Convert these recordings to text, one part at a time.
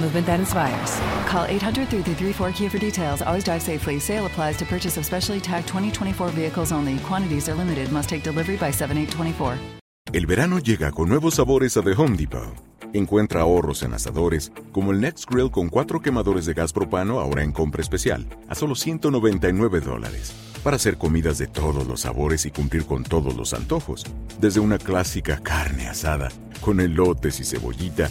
movement that inspires. Call 800 334 Kia for details. Always drive safely. Sale applies to purchase of specially tagged 2024 vehicles only. Quantities are limited. Must take delivery by 7824. El verano llega con nuevos sabores a The Home Depot. Encuentra ahorros en asadores, como el Next Grill con cuatro quemadores de gas propano ahora en compra especial, a solo 199 dólares. Para hacer comidas de todos los sabores y cumplir con todos los antojos. Desde una clásica carne asada, con elotes y cebollita,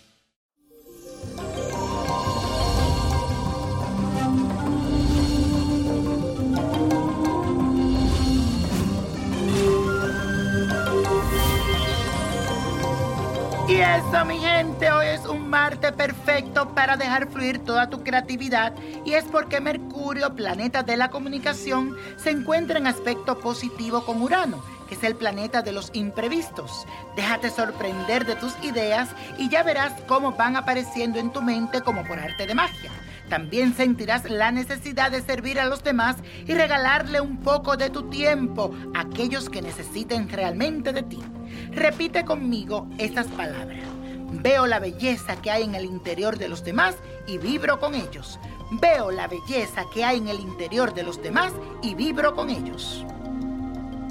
Eso, mi gente, hoy es un martes perfecto para dejar fluir toda tu creatividad y es porque Mercurio, planeta de la comunicación, se encuentra en aspecto positivo con Urano, que es el planeta de los imprevistos. Déjate sorprender de tus ideas y ya verás cómo van apareciendo en tu mente como por arte de magia. También sentirás la necesidad de servir a los demás y regalarle un poco de tu tiempo a aquellos que necesiten realmente de ti. Repite conmigo estas palabras. Veo la belleza que hay en el interior de los demás y vibro con ellos. Veo la belleza que hay en el interior de los demás y vibro con ellos.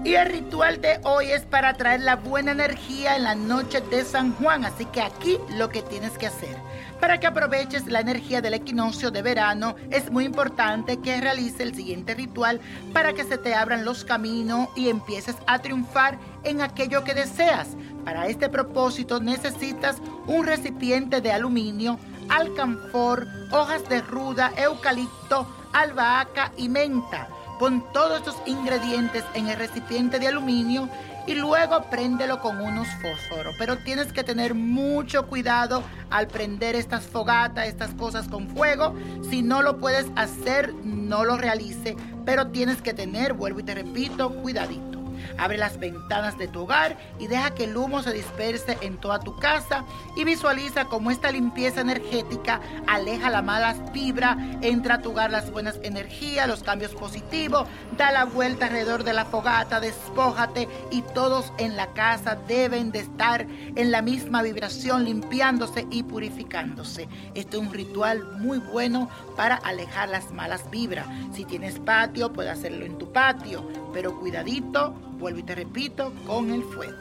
Y el ritual de hoy es para traer la buena energía en la noche de San Juan. Así que aquí lo que tienes que hacer. Para que aproveches la energía del equinoccio de verano, es muy importante que realices el siguiente ritual para que se te abran los caminos y empieces a triunfar en aquello que deseas. Para este propósito necesitas un recipiente de aluminio, alcanfor, hojas de ruda, eucalipto, albahaca y menta. Pon todos estos ingredientes en el recipiente de aluminio y luego préndelo con unos fósforos. Pero tienes que tener mucho cuidado al prender estas fogatas, estas cosas con fuego. Si no lo puedes hacer, no lo realice. Pero tienes que tener, vuelvo y te repito, cuidadito. Abre las ventanas de tu hogar y deja que el humo se disperse en toda tu casa y visualiza cómo esta limpieza energética aleja la mala vibra, entra a tu hogar las buenas energías, los cambios positivos, da la vuelta alrededor de la fogata, despójate y todos en la casa deben de estar en la misma vibración, limpiándose y purificándose. Este es un ritual muy bueno para alejar las malas vibras. Si tienes patio, puedes hacerlo en tu patio, pero cuidadito vuelvo y te repito, con el fuego.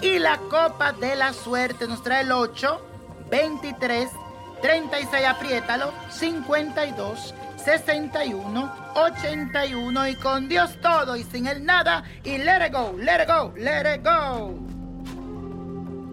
Y la copa de la suerte nos trae el 8, 23, 36, apriétalo, 52, 61, 81 y con Dios todo y sin el nada y let it go, let it go, let it go.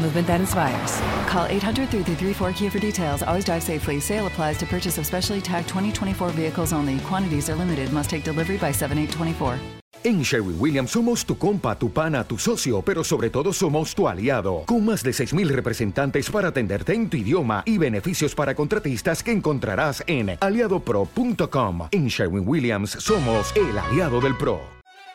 movement that inspires. Call 800 334 Kia for details. Always drive safely. Sale applies to purchase of specially tagged 2024 vehicles only. Quantities are limited. Must take delivery by 7824. En Sherwin Williams somos tu compa, tu pana, tu socio, pero sobre todo somos tu aliado, con más de 6.000 representantes para atenderte en tu idioma y beneficios para contratistas que encontrarás en aliadopro.com. En Sherwin Williams somos el aliado del PRO.